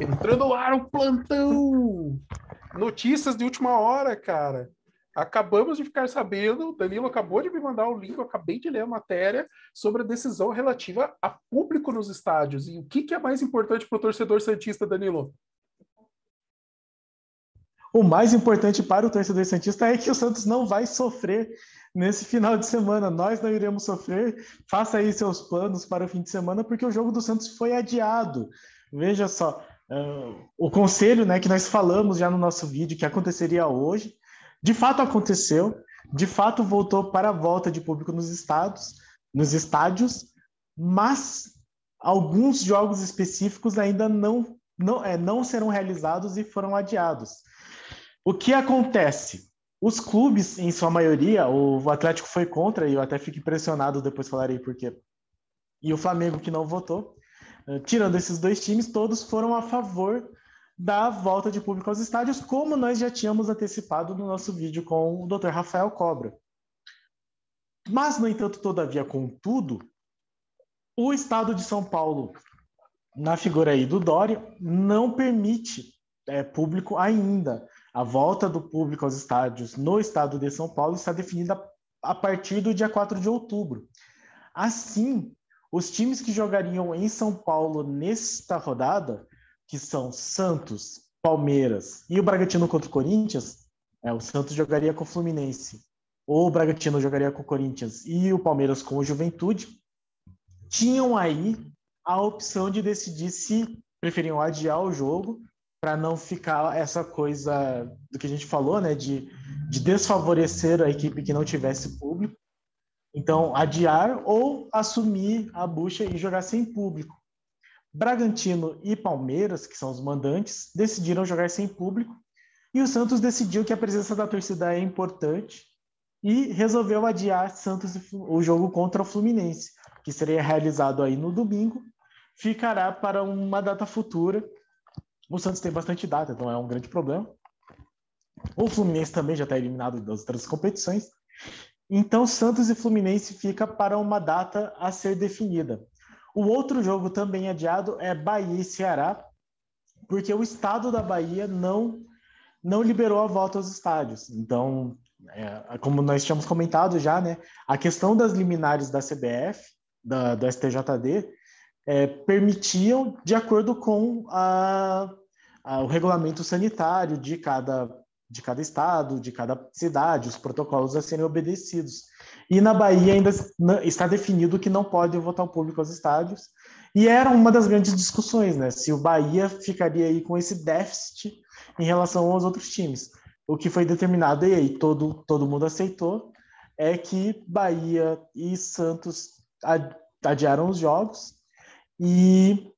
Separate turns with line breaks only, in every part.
Entrando no ar o plantão! Notícias de última hora, cara. Acabamos de ficar sabendo, o Danilo acabou de me mandar o link, eu acabei de ler a matéria sobre a decisão relativa a público nos estádios. E o que, que é mais importante para o torcedor Santista, Danilo?
O mais importante para o torcedor Santista é que o Santos não vai sofrer nesse final de semana. Nós não iremos sofrer. Faça aí seus planos para o fim de semana, porque o jogo do Santos foi adiado. Veja só, uh, o conselho né, que nós falamos já no nosso vídeo que aconteceria hoje de fato aconteceu, de fato voltou para a volta de público nos estados, nos estádios, mas alguns jogos específicos ainda não não, é, não serão realizados e foram adiados. O que acontece? Os clubes, em sua maioria, o Atlético foi contra, e eu até fico impressionado, depois falarei por quê. E o Flamengo, que não votou. Eh, tirando esses dois times, todos foram a favor da volta de público aos estádios, como nós já tínhamos antecipado no nosso vídeo com o Dr. Rafael Cobra. Mas, no entanto, todavia, contudo, o Estado de São Paulo, na figura aí do Dória, não permite é, público ainda. A volta do público aos estádios no Estado de São Paulo está definida a partir do dia 4 de outubro. Assim, os times que jogariam em São Paulo nesta rodada que são Santos, Palmeiras e o Bragantino contra o Corinthians, é, o Santos jogaria com o Fluminense, ou o Bragantino jogaria com o Corinthians e o Palmeiras com o Juventude, tinham aí a opção de decidir se preferiam adiar o jogo para não ficar essa coisa do que a gente falou, né, de, de desfavorecer a equipe que não tivesse público. Então, adiar ou assumir a bucha e jogar sem público. Bragantino e Palmeiras, que são os mandantes, decidiram jogar sem público e o Santos decidiu que a presença da torcida é importante e resolveu adiar Santos o jogo contra o Fluminense, que seria realizado aí no domingo, ficará para uma data futura. O Santos tem bastante data, então é um grande problema. O Fluminense também já está eliminado das outras competições. Então, Santos e Fluminense fica para uma data a ser definida. O outro jogo também adiado é Bahia e Ceará, porque o estado da Bahia não não liberou a volta aos estádios. Então, é, como nós tínhamos comentado já, né, a questão das liminares da CBF, da, do STJD, é, permitiam, de acordo com a, a, o regulamento sanitário de cada, de cada estado, de cada cidade, os protocolos a serem obedecidos. E na Bahia ainda está definido que não pode votar o público aos estádios. E era uma das grandes discussões, né? Se o Bahia ficaria aí com esse déficit em relação aos outros times. O que foi determinado, e aí todo, todo mundo aceitou, é que Bahia e Santos adiaram os jogos e,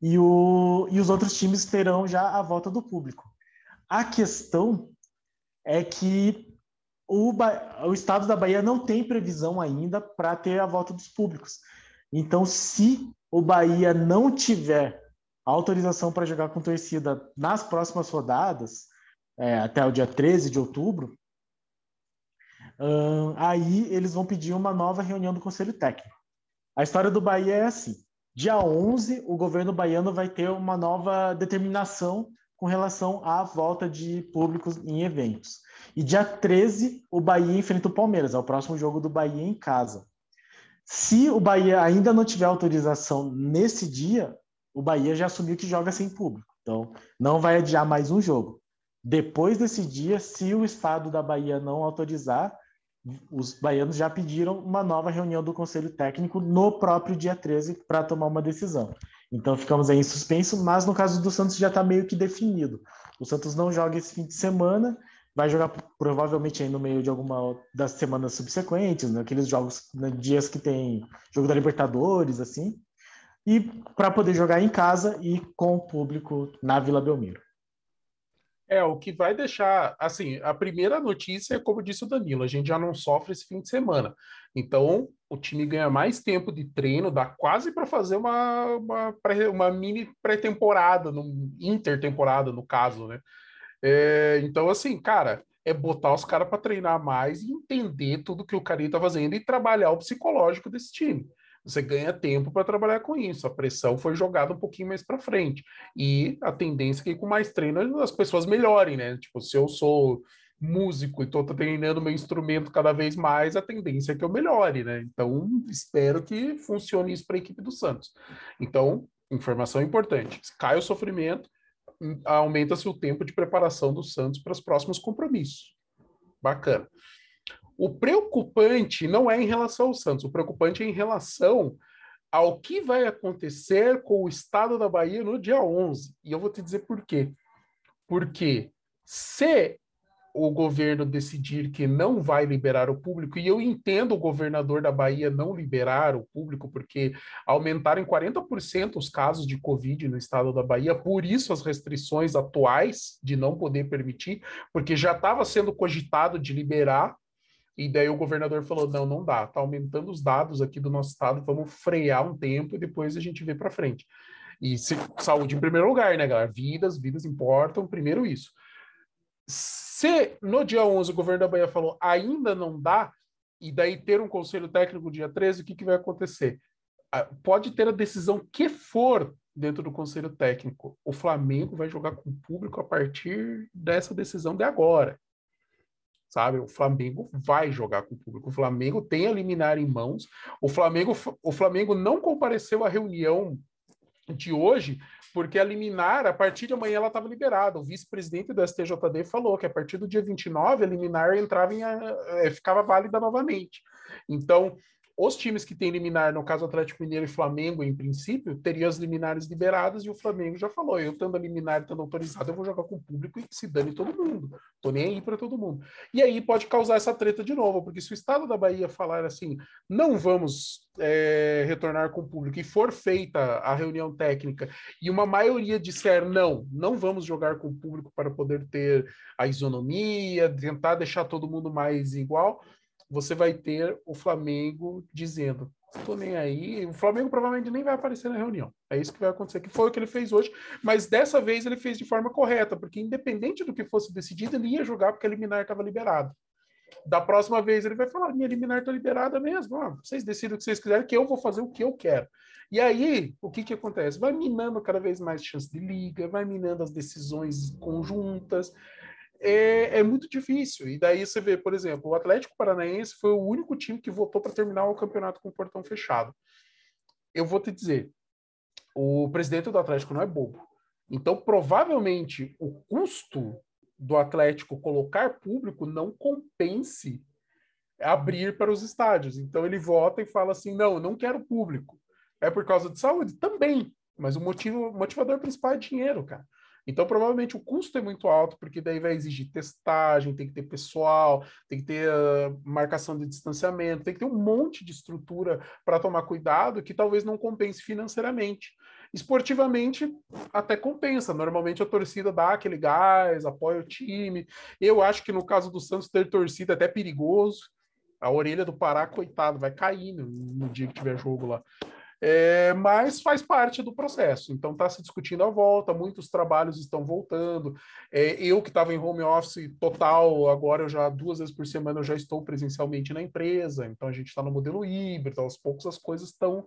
e, o, e os outros times terão já a volta do público. A questão é que o, o estado da Bahia não tem previsão ainda para ter a volta dos públicos. Então, se o Bahia não tiver autorização para jogar com torcida nas próximas rodadas, é, até o dia 13 de outubro, hum, aí eles vão pedir uma nova reunião do Conselho Técnico. A história do Bahia é assim: dia 11, o governo baiano vai ter uma nova determinação com relação à volta de públicos em eventos. E dia 13, o Bahia enfrenta o Palmeiras, é o próximo jogo do Bahia em casa. Se o Bahia ainda não tiver autorização nesse dia, o Bahia já assumiu que joga sem público. Então, não vai adiar mais um jogo. Depois desse dia, se o estado da Bahia não autorizar, os baianos já pediram uma nova reunião do Conselho Técnico no próprio dia 13 para tomar uma decisão. Então ficamos aí em suspenso, mas no caso do Santos já está meio que definido. O Santos não joga esse fim de semana vai jogar provavelmente aí no meio de alguma das semanas subsequentes, naqueles né? jogos, né, dias que tem jogo da Libertadores, assim, e para poder jogar em casa e com o público na Vila Belmiro.
É, o que vai deixar, assim, a primeira notícia é como disse o Danilo, a gente já não sofre esse fim de semana. Então, o time ganha mais tempo de treino, dá quase para fazer uma, uma, uma mini pré-temporada, intertemporada, no caso, né? É, então, assim, cara, é botar os caras para treinar mais e entender tudo que o cara está fazendo e trabalhar o psicológico desse time. Você ganha tempo para trabalhar com isso. A pressão foi jogada um pouquinho mais para frente. E a tendência é que com mais treino as pessoas melhorem, né? Tipo, se eu sou músico e estou treinando meu instrumento cada vez mais, a tendência é que eu melhore, né? Então, espero que funcione isso para a equipe do Santos. Então, informação importante: cai o sofrimento, aumenta-se o tempo de preparação do Santos para os próximos compromissos. Bacana. O preocupante não é em relação ao Santos, o preocupante é em relação ao que vai acontecer com o estado da Bahia no dia 11. E eu vou te dizer por quê. Porque se o governo decidir que não vai liberar o público, e eu entendo o governador da Bahia não liberar o público, porque aumentaram em 40% os casos de Covid no estado da Bahia, por isso as restrições atuais de não poder permitir, porque já estava sendo cogitado de liberar, e daí o governador falou: não, não dá, está aumentando os dados aqui do nosso estado, vamos frear um tempo e depois a gente vê para frente. E se, saúde em primeiro lugar, né, galera? Vidas, vidas importam, primeiro isso. Se no dia 11 o governo da Bahia falou ainda não dá, e daí ter um conselho técnico dia 13, o que, que vai acontecer? Pode ter a decisão que for dentro do conselho técnico. O Flamengo vai jogar com o público a partir dessa decisão de agora sabe? O Flamengo vai jogar com o público. O Flamengo tem a liminar em mãos. O Flamengo, o Flamengo não compareceu à reunião de hoje porque a liminar, a partir de amanhã, ela estava liberada. O vice-presidente do STJD falou que a partir do dia 29 a liminar entrava em, é, ficava válida novamente. Então, os times que têm liminar, no caso Atlético Mineiro e Flamengo, em princípio, teriam as liminares liberadas e o Flamengo já falou: eu tendo a liminar, tendo autorizado, eu vou jogar com o público e se dane todo mundo. Tô nem aí para todo mundo. E aí pode causar essa treta de novo, porque se o Estado da Bahia falar assim, não vamos é, retornar com o público e for feita a reunião técnica e uma maioria disser não, não vamos jogar com o público para poder ter a isonomia, tentar deixar todo mundo mais igual você vai ter o Flamengo dizendo: estou nem aí. O Flamengo provavelmente nem vai aparecer na reunião. É isso que vai acontecer, que foi o que ele fez hoje, mas dessa vez ele fez de forma correta, porque independente do que fosse decidido, ele ia jogar porque a liminar estava liberada. Da próxima vez ele vai falar: minha liminar está liberada mesmo. Vocês decidem o que vocês quiserem, que eu vou fazer o que eu quero. E aí, o que, que acontece? Vai minando cada vez mais chance de liga, vai minando as decisões conjuntas é, é, muito difícil. E daí você vê, por exemplo, o Atlético Paranaense foi o único time que votou para terminar o campeonato com o portão fechado. Eu vou te dizer, o presidente do Atlético não é bobo. Então, provavelmente, o custo do Atlético colocar público não compense abrir para os estádios. Então, ele vota e fala assim: não, não quero público. É por causa de saúde? Também. Mas o motivo, motivador principal é dinheiro, cara. Então, provavelmente o custo é muito alto, porque daí vai exigir testagem, tem que ter pessoal, tem que ter uh, marcação de distanciamento, tem que ter um monte de estrutura para tomar cuidado que talvez não compense financeiramente. Esportivamente, até compensa. Normalmente a torcida dá aquele gás, apoia o time. Eu acho que no caso do Santos ter torcida é até perigoso. A orelha do Pará, coitado, vai cair no, no dia que tiver jogo lá. É, mas faz parte do processo. Então está se discutindo a volta, muitos trabalhos estão voltando. É, eu que estava em home office total, agora eu já duas vezes por semana eu já estou presencialmente na empresa. Então a gente está no modelo híbrido, aos poucos as coisas estão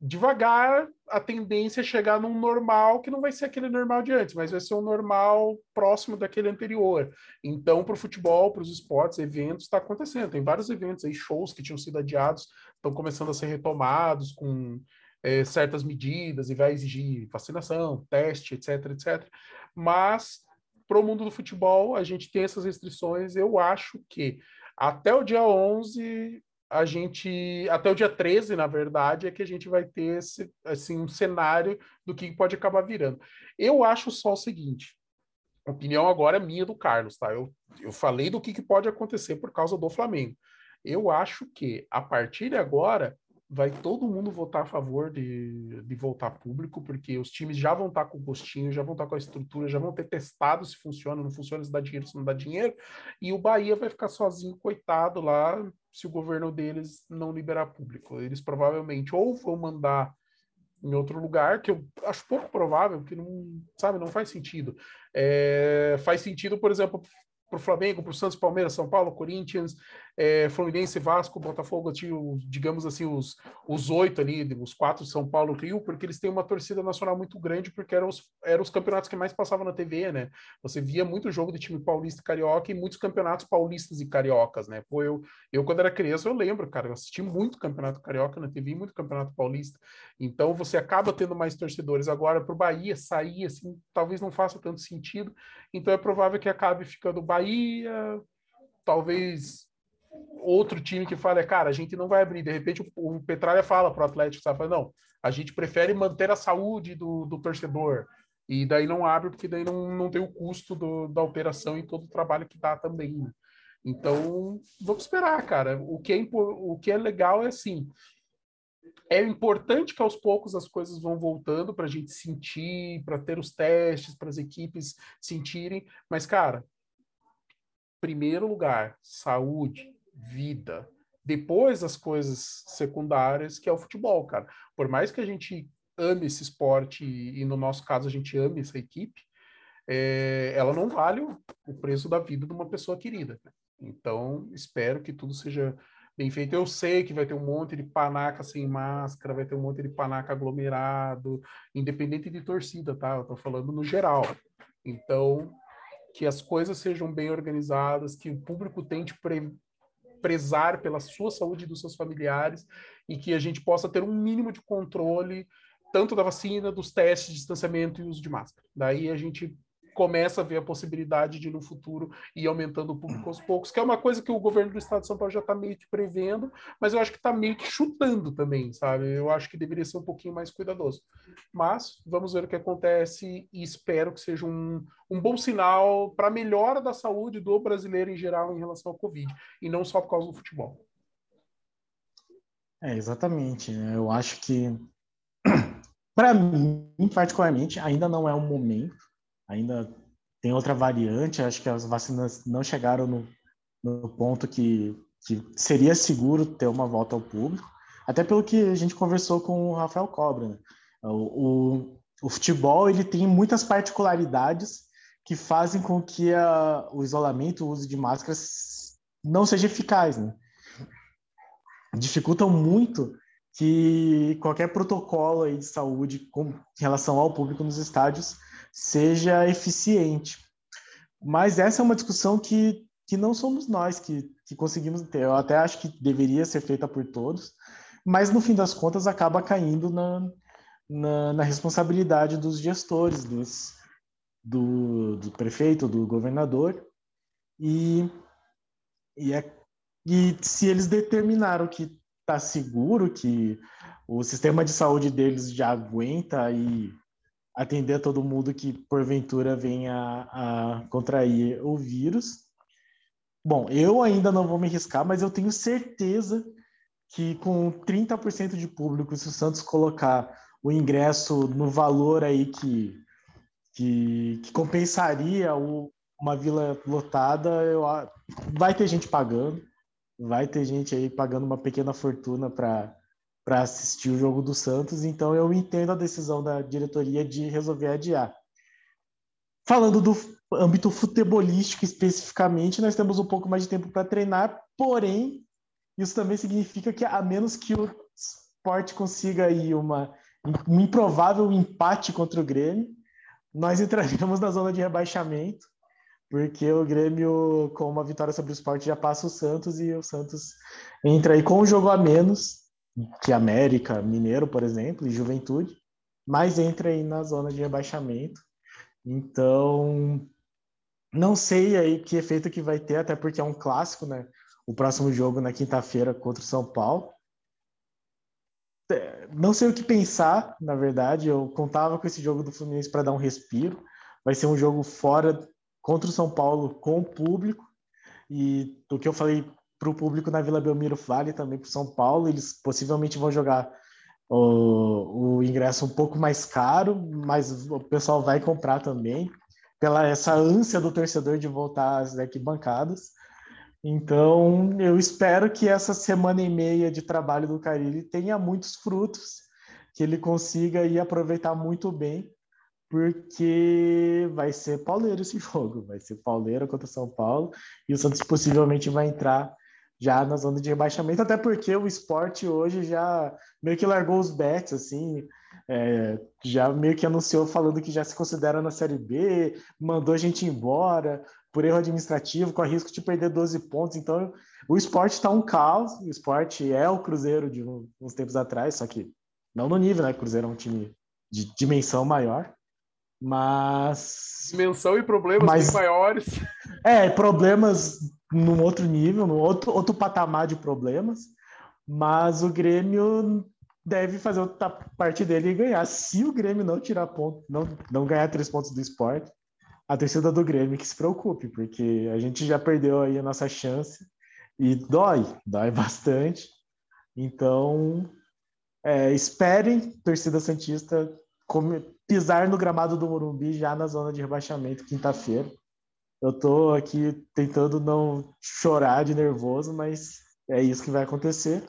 devagar. A tendência é chegar num normal que não vai ser aquele normal de antes, mas vai ser um normal próximo daquele anterior. Então, para o futebol, para os esportes, eventos, está acontecendo. Tem vários eventos aí, shows que tinham sido adiados estão começando a ser retomados com é, certas medidas e vai exigir vacinação, teste, etc, etc. Mas para o mundo do futebol, a gente tem essas restrições. Eu acho que até o dia 11 a gente até o dia 13, na verdade, é que a gente vai ter esse, assim, um cenário do que pode acabar virando. Eu acho só o seguinte, opinião agora é minha do Carlos, tá? Eu, eu falei do que, que pode acontecer por causa do Flamengo. Eu acho que a partir de agora vai todo mundo votar a favor de, de voltar público, porque os times já vão estar com o gostinho, já vão estar com a estrutura, já vão ter testado se funciona, não funciona, se dá dinheiro, se não dá dinheiro, e o Bahia vai ficar sozinho, coitado lá, se o governo deles não liberar público. Eles provavelmente ou vão mandar em outro lugar, que eu acho pouco provável, que não, sabe, não faz sentido. É, faz sentido, por exemplo, para o Flamengo, para o Santos, Palmeiras, São Paulo, Corinthians, é, Fluminense, Vasco, Botafogo, tinha, digamos assim, os, os oito ali, os quatro São Paulo, Rio, porque eles têm uma torcida nacional muito grande, porque eram os, eram os campeonatos que mais passavam na TV, né? Você via muito jogo de time paulista e carioca e muitos campeonatos paulistas e cariocas, né? Pô, eu, eu quando era criança, eu lembro, cara, eu assisti muito campeonato carioca na TV, muito campeonato paulista. Então você acaba tendo mais torcedores. Agora, para o Bahia sair, assim, talvez não faça tanto sentido. Então é provável que acabe ficando Bahia, talvez outro time que fale, cara, a gente não vai abrir. De repente o, o Petralha fala para o Atlético, sabe? Não, a gente prefere manter a saúde do, do torcedor. E daí não abre, porque daí não, não tem o custo do, da operação e todo o trabalho que dá também. Né? Então, vamos esperar, cara. O que é, o que é legal é assim. É importante que aos poucos as coisas vão voltando para a gente sentir, para ter os testes, para as equipes sentirem. Mas, cara, primeiro lugar, saúde, vida. Depois as coisas secundárias, que é o futebol, cara. Por mais que a gente ame esse esporte e, no nosso caso, a gente ame essa equipe, é, ela não vale o, o, preço da vida de uma pessoa querida. Então, espero que tudo seja bem feito. Eu sei que vai ter um monte de panaca sem máscara, vai ter um monte de panaca aglomerado, independente de torcida, tá? Eu tô falando no geral. Então, que as coisas sejam bem organizadas, que o público tente pre prezar pela sua saúde e dos seus familiares e que a gente possa ter um mínimo de controle tanto da vacina, dos testes distanciamento e uso de máscara. Daí a gente começa a ver a possibilidade de no futuro ir aumentando o público aos poucos, que é uma coisa que o governo do estado de São Paulo já está meio que prevendo, mas eu acho que está meio que chutando também, sabe? Eu acho que deveria ser um pouquinho mais cuidadoso. Mas vamos ver o que acontece e espero que seja um, um bom sinal para a melhora da saúde do brasileiro em geral em relação ao Covid, e não só por causa do futebol.
É, exatamente. Eu acho que, para mim, particularmente, ainda não é o momento ainda tem outra variante, acho que as vacinas não chegaram no, no ponto que, que seria seguro ter uma volta ao público, até pelo que a gente conversou com o Rafael Cobra. Né? O, o, o, futebol ele tem muitas particularidades que fazem com que a, o isolamento, o uso de máscaras não seja eficaz. Né? Dificultam muito que qualquer protocolo de saúde com relação ao público nos estádios seja eficiente. Mas essa é uma discussão que, que não somos nós que, que conseguimos ter. Eu até acho que deveria ser feita por todos, mas no fim das contas acaba caindo na, na, na responsabilidade dos gestores, dos, do, do prefeito, do governador. E, e, é, e se eles determinaram que está seguro, que o sistema de saúde deles já aguenta e atender todo mundo que porventura venha a contrair o vírus. Bom, eu ainda não vou me arriscar, mas eu tenho certeza que com 30% de público, se o Santos colocar o ingresso no valor aí que, que, que compensaria o, uma vila lotada, eu, vai ter gente pagando, vai ter gente aí pagando uma pequena fortuna para para assistir o jogo do Santos, então eu entendo a decisão da diretoria de resolver adiar. Falando do âmbito futebolístico especificamente, nós temos um pouco mais de tempo para treinar, porém, isso também significa que, a menos que o esporte consiga aí uma, um improvável empate contra o Grêmio, nós entraremos na zona de rebaixamento, porque o Grêmio, com uma vitória sobre o esporte, já passa o Santos e o Santos entra aí com um jogo a menos que América, Mineiro, por exemplo, e Juventude, mas entra aí na zona de rebaixamento. Então, não sei aí que efeito que vai ter, até porque é um clássico, né? O próximo jogo na quinta-feira contra o São Paulo. É, não sei o que pensar, na verdade. Eu contava com esse jogo do Fluminense para dar um respiro. Vai ser um jogo fora contra o São Paulo com o público. E o que eu falei para o público na Vila Belmiro vale também para São Paulo. Eles possivelmente vão jogar o, o ingresso um pouco mais caro, mas o pessoal vai comprar também pela essa ânsia do torcedor de voltar às arquibancadas. Então, eu espero que essa semana e meia de trabalho do Carilli tenha muitos frutos, que ele consiga ir aproveitar muito bem porque vai ser pauleiro esse jogo, vai ser pauleiro contra São Paulo, e o Santos possivelmente vai entrar já na zona de rebaixamento, até porque o esporte hoje já meio que largou os bets, assim, é, já meio que anunciou falando que já se considera na Série B, mandou a gente embora por erro administrativo, com a risco de perder 12 pontos. Então, o esporte está um caos. O esporte é o Cruzeiro de uns tempos atrás, só que não no nível, né? O Cruzeiro é um time de dimensão maior. Mas.
Dimensão e problemas mas... maiores.
É, problemas num outro nível, num outro, outro patamar de problemas. Mas o Grêmio deve fazer outra parte dele e ganhar. Se o Grêmio não tirar ponto, não, não ganhar três pontos do esporte, a torcida do Grêmio que se preocupe, porque a gente já perdeu aí a nossa chance e dói, dói bastante. Então, é, esperem, torcida Santista, pisar no gramado do Morumbi já na zona de rebaixamento quinta-feira. Eu tô aqui tentando não chorar de nervoso, mas é isso que vai acontecer.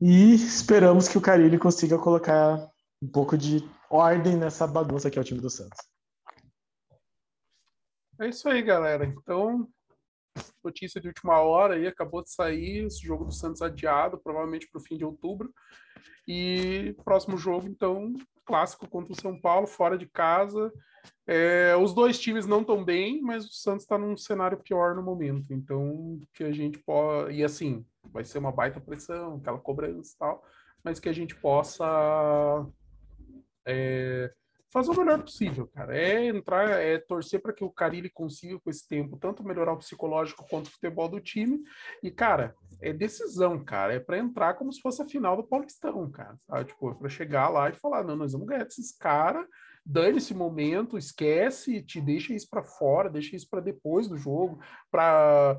E esperamos que o Carilli consiga colocar um pouco de ordem nessa bagunça que é o time do Santos.
É isso aí, galera. Então, notícia de última hora aí, acabou de sair esse jogo do Santos adiado, provavelmente para o fim de outubro. E próximo jogo, então, clássico contra o São Paulo, fora de casa. É, os dois times não estão bem, mas o Santos está num cenário pior no momento. Então, que a gente pode. E assim, vai ser uma baita pressão, aquela cobrança e tal, mas que a gente possa é, fazer o melhor possível, cara. É entrar, é torcer para que o Carilli consiga com esse tempo tanto melhorar o psicológico quanto o futebol do time. E, cara, é decisão, cara. É para entrar como se fosse a final do Paulistão, cara. Sabe? Tipo, é para chegar lá e falar: não, nós vamos ganhar desses caras dane esse momento, esquece, te deixa isso para fora, deixa isso para depois do jogo, para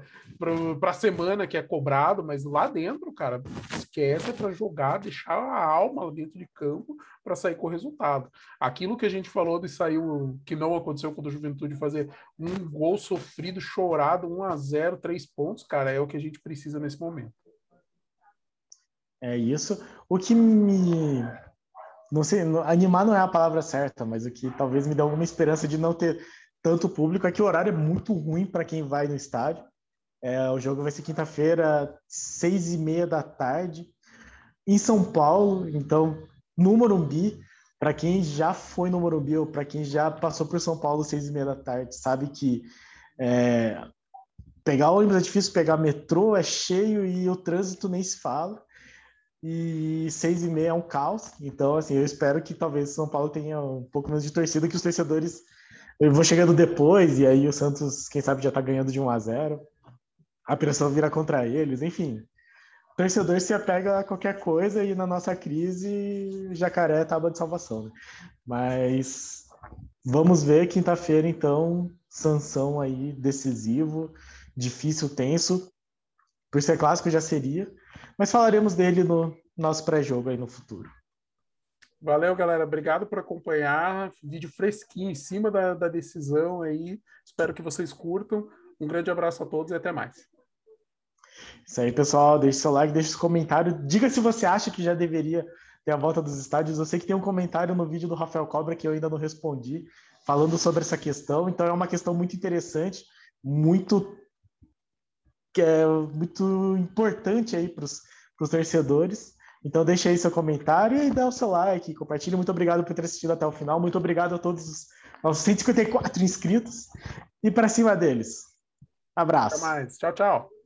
a semana que é cobrado, mas lá dentro, cara, esquece para jogar, deixar a alma dentro de campo para sair com o resultado. Aquilo que a gente falou de sair, que não aconteceu com o Juventude, fazer um gol sofrido, chorado, 1 a 0 três pontos, cara, é o que a gente precisa nesse momento.
É isso. O que me não sei, animar não é a palavra certa, mas o que talvez me dê alguma esperança de não ter tanto público é que o horário é muito ruim para quem vai no estádio. É, o jogo vai ser quinta-feira, seis e meia da tarde, em São Paulo, então no Morumbi. Para quem já foi no Morumbi ou para quem já passou por São Paulo seis e meia da tarde, sabe que é, pegar ônibus é difícil, pegar metrô é cheio e o trânsito nem se fala e seis e meia é um caos. Então, assim, eu espero que talvez São Paulo tenha um pouco menos de torcida que os torcedores. Vou chegando depois e aí o Santos, quem sabe, já tá ganhando de 1 a 0 A pressão vira contra eles, enfim. O torcedor se apega a qualquer coisa e na nossa crise, jacaré é tábua de salvação. Né? Mas vamos ver quinta-feira, então, Sansão aí decisivo, difícil, tenso. Por ser clássico já seria, mas falaremos dele no nosso pré-jogo aí no futuro.
Valeu, galera. Obrigado por acompanhar. Vídeo fresquinho em cima da, da decisão aí. Espero que vocês curtam. Um grande abraço a todos e até mais.
Isso aí, pessoal. Deixe seu like, deixe seu comentário. Diga se você acha que já deveria ter a volta dos estádios. Eu sei que tem um comentário no vídeo do Rafael Cobra que eu ainda não respondi, falando sobre essa questão. Então, é uma questão muito interessante, muito que é muito importante aí para os torcedores. Então deixa aí seu comentário e dá o seu like, compartilha. Muito obrigado por ter assistido até o final. Muito obrigado a todos os aos 154 inscritos e para cima deles. Abraço.
Até mais. Tchau, tchau.